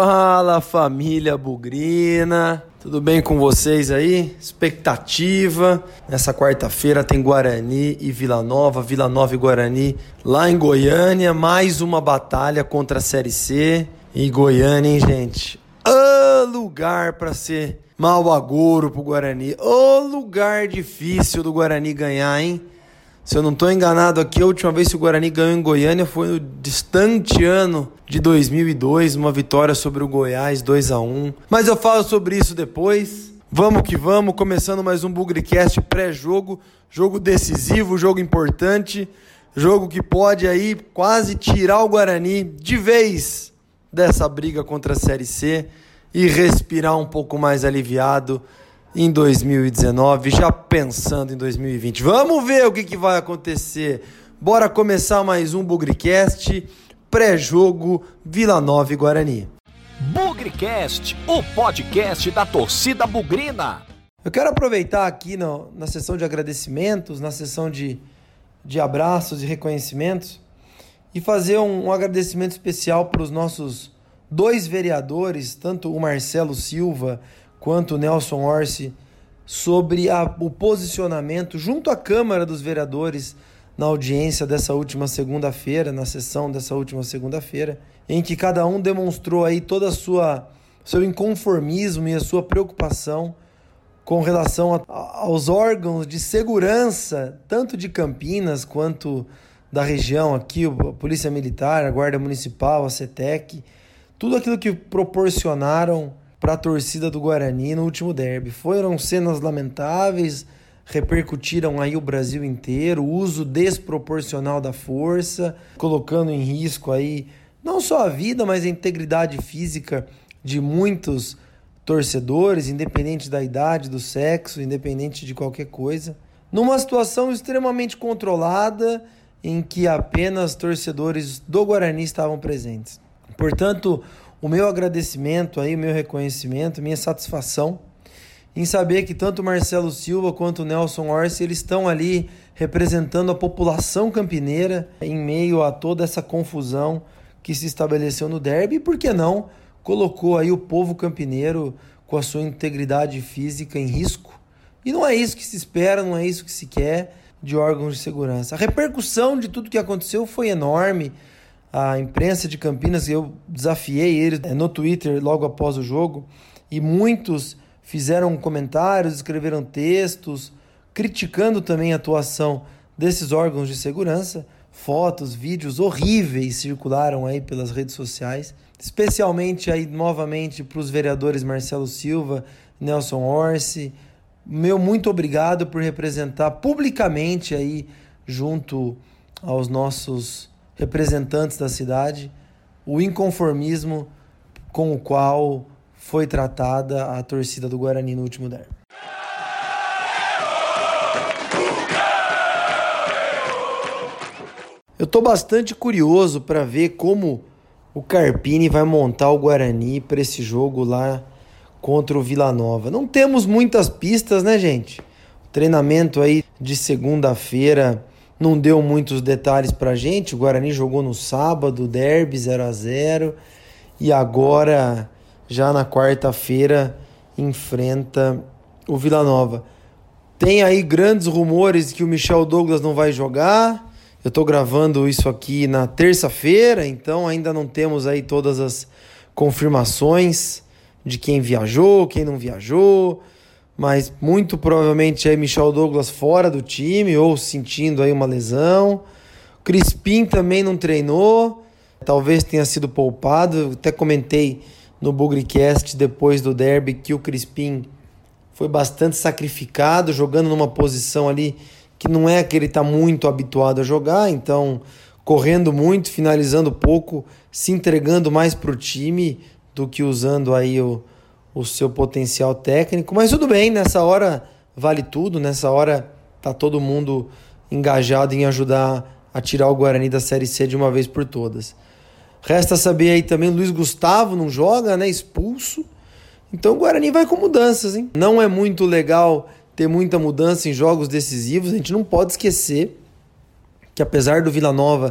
Fala família Bugrina, tudo bem com vocês aí? Expectativa. Nessa quarta-feira tem Guarani e Vila Nova, Vila Nova e Guarani lá em Goiânia. Mais uma batalha contra a Série C. E Goiânia, hein, gente? O lugar para ser mau agouro pro Guarani. O lugar difícil do Guarani ganhar, hein? Se eu não estou enganado aqui, a última vez que o Guarani ganhou em Goiânia foi no distante ano de 2002, uma vitória sobre o Goiás 2 a 1. Mas eu falo sobre isso depois. Vamos que vamos, começando mais um Bugrecast pré-jogo, jogo decisivo, jogo importante, jogo que pode aí quase tirar o Guarani de vez dessa briga contra a Série C e respirar um pouco mais aliviado em 2019, já pensando em 2020. Vamos ver o que, que vai acontecer. Bora começar mais um Bugrecast, pré-jogo Vila Nova e Guarani. Bugrecast, o podcast da torcida bugrina. Eu quero aproveitar aqui no, na sessão de agradecimentos, na sessão de, de abraços e reconhecimentos, e fazer um, um agradecimento especial para os nossos dois vereadores, tanto o Marcelo Silva quanto Nelson Orsi sobre a, o posicionamento junto à Câmara dos Vereadores na audiência dessa última segunda-feira, na sessão dessa última segunda-feira, em que cada um demonstrou aí toda a sua seu inconformismo e a sua preocupação com relação a, aos órgãos de segurança, tanto de Campinas quanto da região aqui, a Polícia Militar, a Guarda Municipal, a CETEC, tudo aquilo que proporcionaram para a torcida do Guarani no último derby. Foram cenas lamentáveis, repercutiram aí o Brasil inteiro, uso desproporcional da força, colocando em risco aí não só a vida, mas a integridade física de muitos torcedores, independente da idade, do sexo, independente de qualquer coisa. Numa situação extremamente controlada em que apenas torcedores do Guarani estavam presentes. Portanto, o meu agradecimento aí, o meu reconhecimento, minha satisfação em saber que tanto Marcelo Silva quanto Nelson Orsi eles estão ali representando a população campineira em meio a toda essa confusão que se estabeleceu no derby e por que não colocou aí o povo campineiro com a sua integridade física em risco. E não é isso que se espera, não é isso que se quer de órgãos de segurança. A repercussão de tudo que aconteceu foi enorme a imprensa de Campinas, eu desafiei eles é, no Twitter logo após o jogo, e muitos fizeram comentários, escreveram textos, criticando também a atuação desses órgãos de segurança. Fotos, vídeos horríveis circularam aí pelas redes sociais, especialmente aí novamente para os vereadores Marcelo Silva, Nelson Orsi. Meu muito obrigado por representar publicamente aí junto aos nossos representantes da cidade o inconformismo com o qual foi tratada a torcida do Guarani no último derby. Eu estou bastante curioso para ver como o Carpini vai montar o Guarani para esse jogo lá contra o Vila Nova. Não temos muitas pistas, né, gente? O treinamento aí de segunda-feira não deu muitos detalhes pra gente. O Guarani jogou no sábado, derby 0 a 0 e agora já na quarta-feira enfrenta o Vila Nova. Tem aí grandes rumores que o Michel Douglas não vai jogar. Eu estou gravando isso aqui na terça-feira, então ainda não temos aí todas as confirmações de quem viajou, quem não viajou mas muito provavelmente aí Michel Douglas fora do time ou sentindo aí uma lesão. Crispim também não treinou, talvez tenha sido poupado. Até comentei no Bugrecast depois do derby que o Crispim foi bastante sacrificado, jogando numa posição ali que não é que ele está muito habituado a jogar, então correndo muito, finalizando pouco, se entregando mais para o time do que usando aí o, o seu potencial técnico, mas tudo bem, nessa hora vale tudo, nessa hora tá todo mundo engajado em ajudar a tirar o Guarani da Série C de uma vez por todas. Resta saber aí também, Luiz Gustavo não joga, né, expulso. Então o Guarani vai com mudanças, hein? Não é muito legal ter muita mudança em jogos decisivos, a gente não pode esquecer que apesar do Vila Nova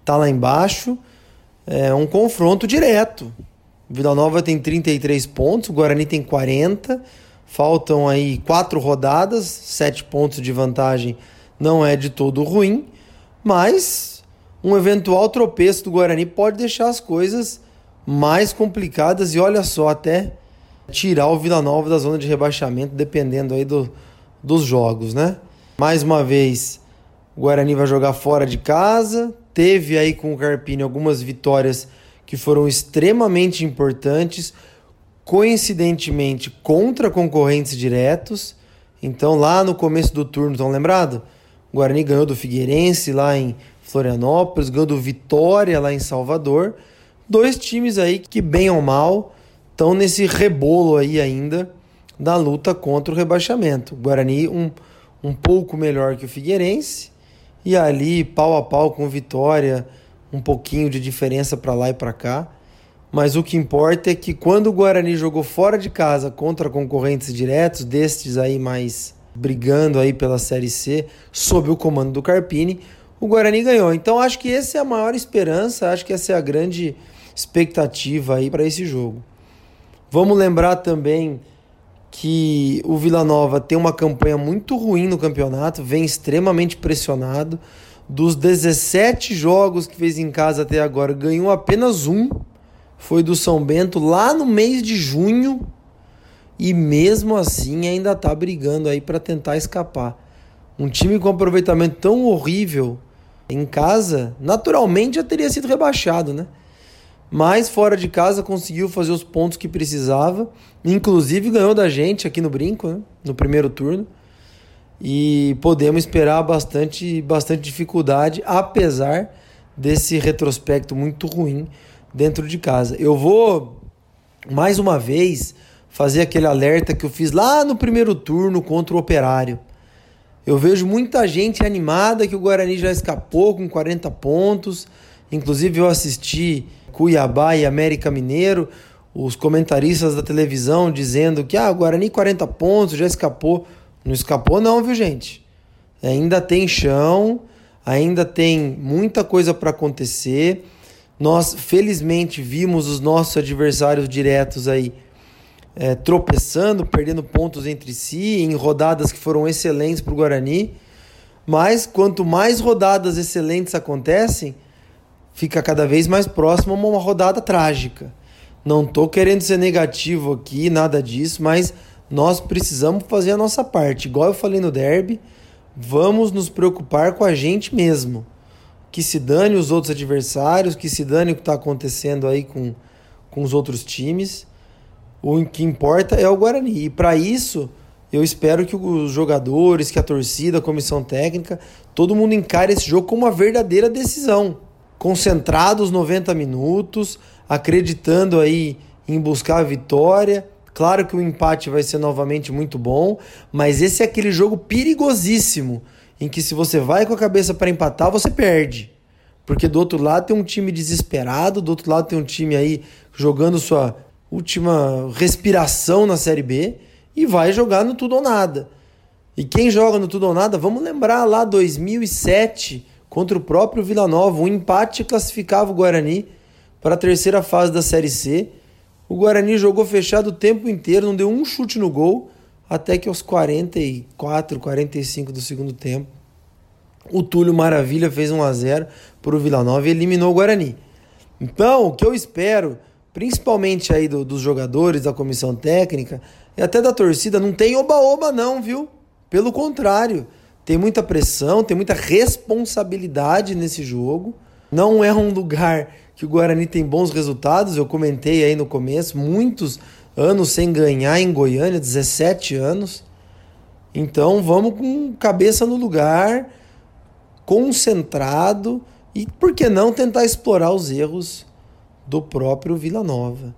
estar tá lá embaixo, é um confronto direto Vila Nova tem 33 pontos, o Guarani tem 40. Faltam aí quatro rodadas, sete pontos de vantagem não é de todo ruim, mas um eventual tropeço do Guarani pode deixar as coisas mais complicadas e olha só, até tirar o Vila Nova da zona de rebaixamento, dependendo aí do, dos jogos, né? Mais uma vez, o Guarani vai jogar fora de casa, teve aí com o Carpini algumas vitórias que foram extremamente importantes, coincidentemente contra concorrentes diretos. Então, lá no começo do turno, estão lembrado? O Guarani ganhou do Figueirense lá em Florianópolis, ganhou do Vitória lá em Salvador. Dois times aí que, bem ou mal, estão nesse rebolo aí ainda da luta contra o rebaixamento. O Guarani um, um pouco melhor que o Figueirense e ali pau a pau com Vitória um pouquinho de diferença para lá e para cá. Mas o que importa é que quando o Guarani jogou fora de casa contra concorrentes diretos, destes aí mais brigando aí pela Série C, sob o comando do Carpini, o Guarani ganhou. Então acho que essa é a maior esperança, acho que essa é a grande expectativa aí para esse jogo. Vamos lembrar também que o Vila Nova tem uma campanha muito ruim no campeonato, vem extremamente pressionado. Dos 17 jogos que fez em casa até agora, ganhou apenas um. Foi do São Bento lá no mês de junho. E mesmo assim ainda está brigando aí para tentar escapar. Um time com aproveitamento tão horrível em casa, naturalmente já teria sido rebaixado, né? Mas fora de casa conseguiu fazer os pontos que precisava. Inclusive ganhou da gente aqui no Brinco, né? no primeiro turno e podemos esperar bastante, bastante dificuldade, apesar desse retrospecto muito ruim dentro de casa. Eu vou mais uma vez fazer aquele alerta que eu fiz lá no primeiro turno contra o Operário. Eu vejo muita gente animada que o Guarani já escapou com 40 pontos. Inclusive eu assisti Cuiabá e América Mineiro, os comentaristas da televisão dizendo que ah, o Guarani 40 pontos, já escapou. Não escapou não, viu, gente? Ainda tem chão, ainda tem muita coisa para acontecer. Nós, felizmente, vimos os nossos adversários diretos aí é, tropeçando, perdendo pontos entre si, em rodadas que foram excelentes para o Guarani. Mas quanto mais rodadas excelentes acontecem, fica cada vez mais próximo a uma rodada trágica. Não estou querendo ser negativo aqui, nada disso, mas nós precisamos fazer a nossa parte. Igual eu falei no derby, vamos nos preocupar com a gente mesmo. Que se dane os outros adversários, que se dane o que está acontecendo aí com, com os outros times. O que importa é o Guarani. E para isso, eu espero que os jogadores, que a torcida, a comissão técnica, todo mundo encare esse jogo como uma verdadeira decisão. Concentrados 90 minutos, acreditando aí em buscar a vitória Claro que o empate vai ser novamente muito bom, mas esse é aquele jogo perigosíssimo em que se você vai com a cabeça para empatar, você perde. Porque do outro lado tem um time desesperado, do outro lado tem um time aí jogando sua última respiração na Série B e vai jogar no tudo ou nada. E quem joga no tudo ou nada, vamos lembrar lá 2007 contra o próprio Vila Nova, um empate classificava o Guarani para a terceira fase da Série C o Guarani jogou fechado o tempo inteiro, não deu um chute no gol, até que aos 44, 45 do segundo tempo, o Túlio Maravilha fez 1 a 0 para o Vila Nova e eliminou o Guarani. Então, o que eu espero, principalmente aí do, dos jogadores, da comissão técnica e até da torcida, não tem oba-oba não, viu? Pelo contrário, tem muita pressão, tem muita responsabilidade nesse jogo. Não é um lugar que o Guarani tem bons resultados, eu comentei aí no começo, muitos anos sem ganhar em Goiânia, 17 anos. Então vamos com cabeça no lugar, concentrado e por que não tentar explorar os erros do próprio Vila Nova.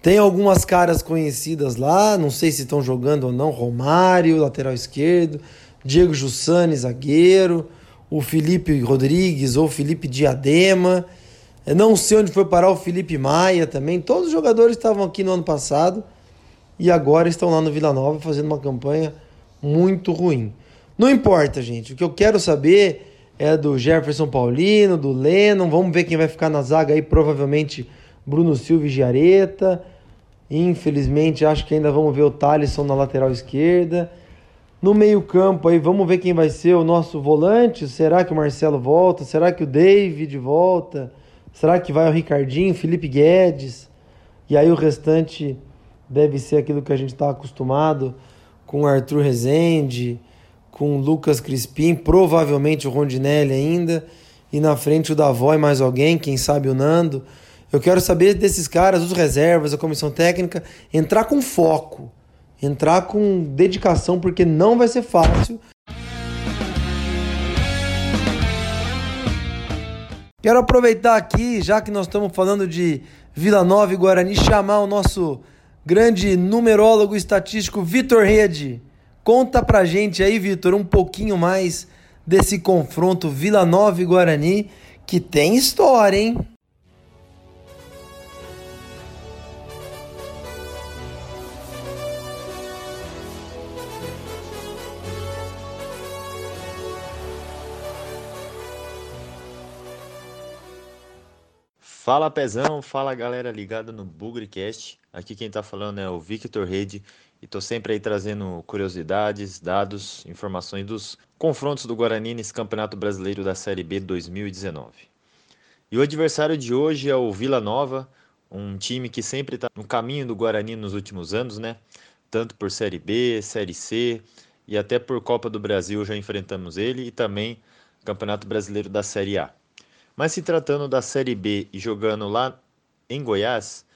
Tem algumas caras conhecidas lá, não sei se estão jogando ou não, Romário, lateral esquerdo, Diego Jussani, zagueiro, o Felipe Rodrigues ou Felipe Diadema. Eu não sei onde foi parar o Felipe Maia também. Todos os jogadores estavam aqui no ano passado e agora estão lá no Vila Nova fazendo uma campanha muito ruim. Não importa, gente. O que eu quero saber é do Jefferson Paulino, do Lennon. Vamos ver quem vai ficar na zaga aí. Provavelmente Bruno Silva e Giareta. Infelizmente, acho que ainda vamos ver o Thalisson na lateral esquerda. No meio-campo aí, vamos ver quem vai ser o nosso volante. Será que o Marcelo volta? Será que o David volta? Será que vai o Ricardinho, Felipe Guedes? E aí o restante deve ser aquilo que a gente está acostumado com Arthur Rezende, com Lucas Crispim, provavelmente o Rondinelli ainda, e na frente o Davó e mais alguém, quem sabe o Nando. Eu quero saber desses caras, os reservas, a comissão técnica, entrar com foco entrar com dedicação, porque não vai ser fácil. Quero aproveitar aqui, já que nós estamos falando de Vila Nova e Guarani, chamar o nosso grande numerólogo estatístico Vitor Rede. Conta pra gente aí, Vitor, um pouquinho mais desse confronto Vila Nova e Guarani, que tem história, hein? Fala Pezão, fala galera ligada no Bugrecast. Aqui quem tá falando é o Victor Rede e tô sempre aí trazendo curiosidades, dados, informações dos confrontos do Guarani nesse Campeonato Brasileiro da Série B 2019. E o adversário de hoje é o Vila Nova, um time que sempre está no caminho do Guarani nos últimos anos, né? Tanto por Série B, Série C e até por Copa do Brasil já enfrentamos ele e também Campeonato Brasileiro da Série A. Mas se tratando da Série B e jogando lá em Goiás,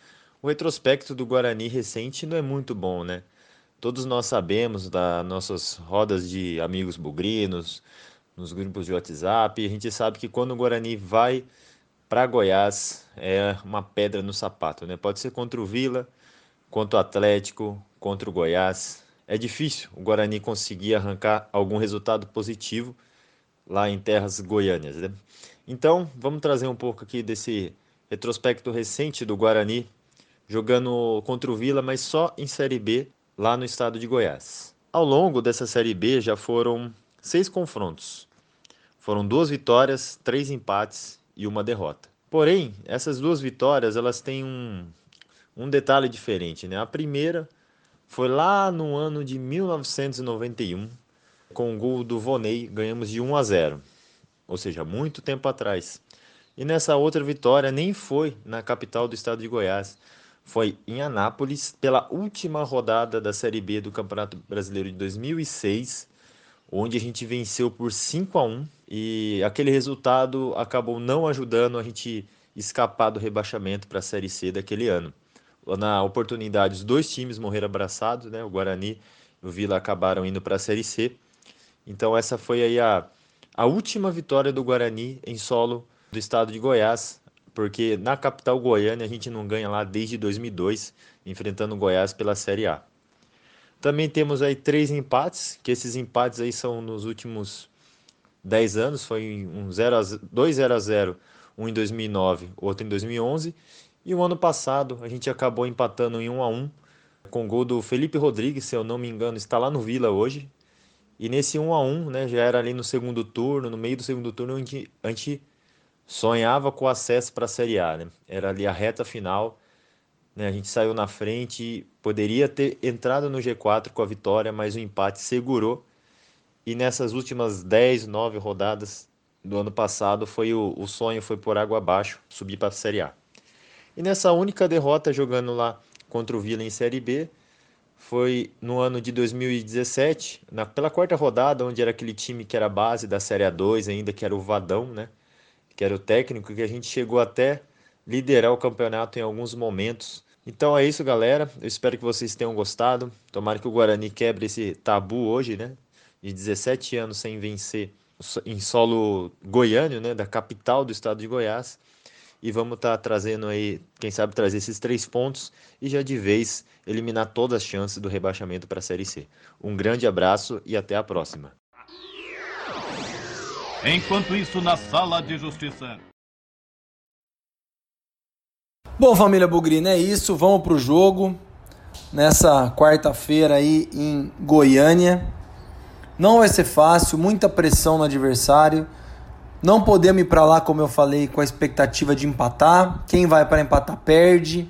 o retrospecto do Guarani recente não é muito bom, né? Todos nós sabemos das nossas rodas de amigos bugrinos, nos grupos de WhatsApp, a gente sabe que quando o Guarani vai para Goiás é uma pedra no sapato, né? Pode ser contra o Vila, contra o Atlético, contra o Goiás. É difícil o Guarani conseguir arrancar algum resultado positivo lá em terras goiânias, né? Então, vamos trazer um pouco aqui desse retrospecto recente do Guarani jogando contra o Vila, mas só em Série B, lá no estado de Goiás. Ao longo dessa Série B já foram seis confrontos. Foram duas vitórias, três empates e uma derrota. Porém, essas duas vitórias elas têm um, um detalhe diferente. Né? A primeira foi lá no ano de 1991, com o gol do Vonei, ganhamos de 1 a 0 ou seja, muito tempo atrás. E nessa outra vitória nem foi na capital do estado de Goiás, foi em Anápolis pela última rodada da Série B do Campeonato Brasileiro de 2006, onde a gente venceu por 5 a 1 e aquele resultado acabou não ajudando a gente escapar do rebaixamento para a Série C daquele ano. Na oportunidade, os dois times morreram abraçados, né? O Guarani e o Vila acabaram indo para a Série C. Então essa foi aí a a última vitória do Guarani em solo do estado de Goiás, porque na capital goiana a gente não ganha lá desde 2002, enfrentando o Goiás pela Série A. Também temos aí três empates, que esses empates aí são nos últimos 10 anos, foi um 0 a, 2 0 a 0, um em 2009, outro em 2011, e o ano passado a gente acabou empatando em 1 a 1 com o gol do Felipe Rodrigues, se eu não me engano, está lá no Vila hoje, e nesse 1 a 1 né, já era ali no segundo turno, no meio do segundo turno, gente, a gente sonhava com o acesso para a Série A. Né? Era ali a reta final, né? a gente saiu na frente, poderia ter entrado no G4 com a vitória, mas o empate segurou. E nessas últimas 10, 9 rodadas do ano passado, foi o, o sonho foi por água abaixo, subir para a Série A. E nessa única derrota jogando lá contra o Vila em Série B, foi no ano de 2017, na, pela quarta rodada, onde era aquele time que era base da Série A2 ainda, que era o Vadão, né? Que era o técnico, que a gente chegou até liderar o campeonato em alguns momentos. Então é isso, galera. Eu espero que vocês tenham gostado. Tomara que o Guarani quebre esse tabu hoje, né? De 17 anos sem vencer em solo goiano, né? Da capital do estado de Goiás e vamos estar tá trazendo aí, quem sabe trazer esses três pontos e já de vez eliminar todas as chances do rebaixamento para a Série C. Um grande abraço e até a próxima. Enquanto isso, na sala de justiça. Bom, família Bugrina, é isso. Vamos para o jogo nessa quarta-feira aí em Goiânia. Não vai ser fácil, muita pressão no adversário. Não podemos ir para lá, como eu falei, com a expectativa de empatar. Quem vai para empatar perde.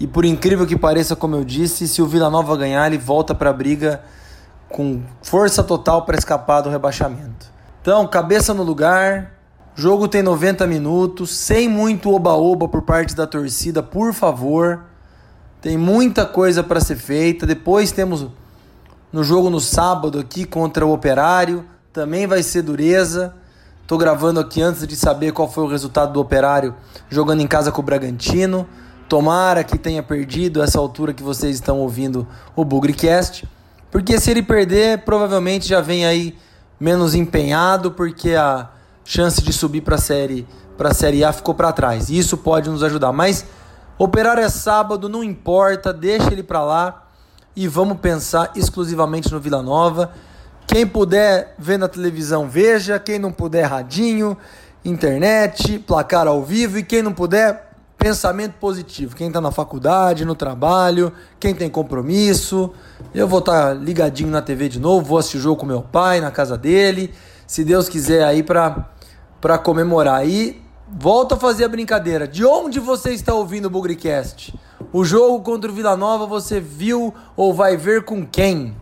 E por incrível que pareça, como eu disse, se o Vila Nova ganhar, ele volta para a briga com força total para escapar do rebaixamento. Então, cabeça no lugar. Jogo tem 90 minutos, sem muito oba-oba por parte da torcida, por favor. Tem muita coisa para ser feita. Depois temos no jogo no sábado aqui contra o Operário, também vai ser dureza. Tô gravando aqui antes de saber qual foi o resultado do Operário jogando em casa com o Bragantino. Tomara que tenha perdido essa altura que vocês estão ouvindo o Bugrecast. Porque se ele perder, provavelmente já vem aí menos empenhado, porque a chance de subir para a série para a série A ficou para trás. E isso pode nos ajudar, mas Operário é sábado, não importa, deixa ele para lá e vamos pensar exclusivamente no Vila Nova. Quem puder ver na televisão, veja. Quem não puder, radinho, internet, placar ao vivo. E quem não puder, pensamento positivo. Quem está na faculdade, no trabalho, quem tem compromisso. Eu vou estar tá ligadinho na TV de novo, vou assistir o jogo com meu pai na casa dele. Se Deus quiser aí para comemorar. E volta a fazer a brincadeira. De onde você está ouvindo o Bugricast? O jogo contra o Vila Nova você viu ou vai ver com quem?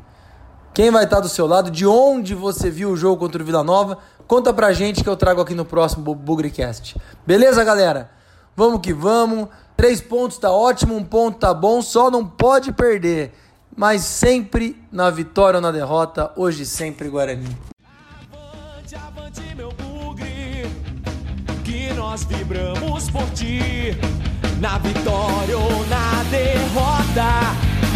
Quem vai estar do seu lado? De onde você viu o jogo contra o Vila Nova? Conta pra gente que eu trago aqui no próximo Bugrecast. Beleza, galera? Vamos que vamos. Três pontos tá ótimo, um ponto tá bom, só não pode perder. Mas sempre na vitória ou na derrota, hoje sempre Guarani. Avante, avante, meu bugre, que nós vibramos por ti na vitória ou na derrota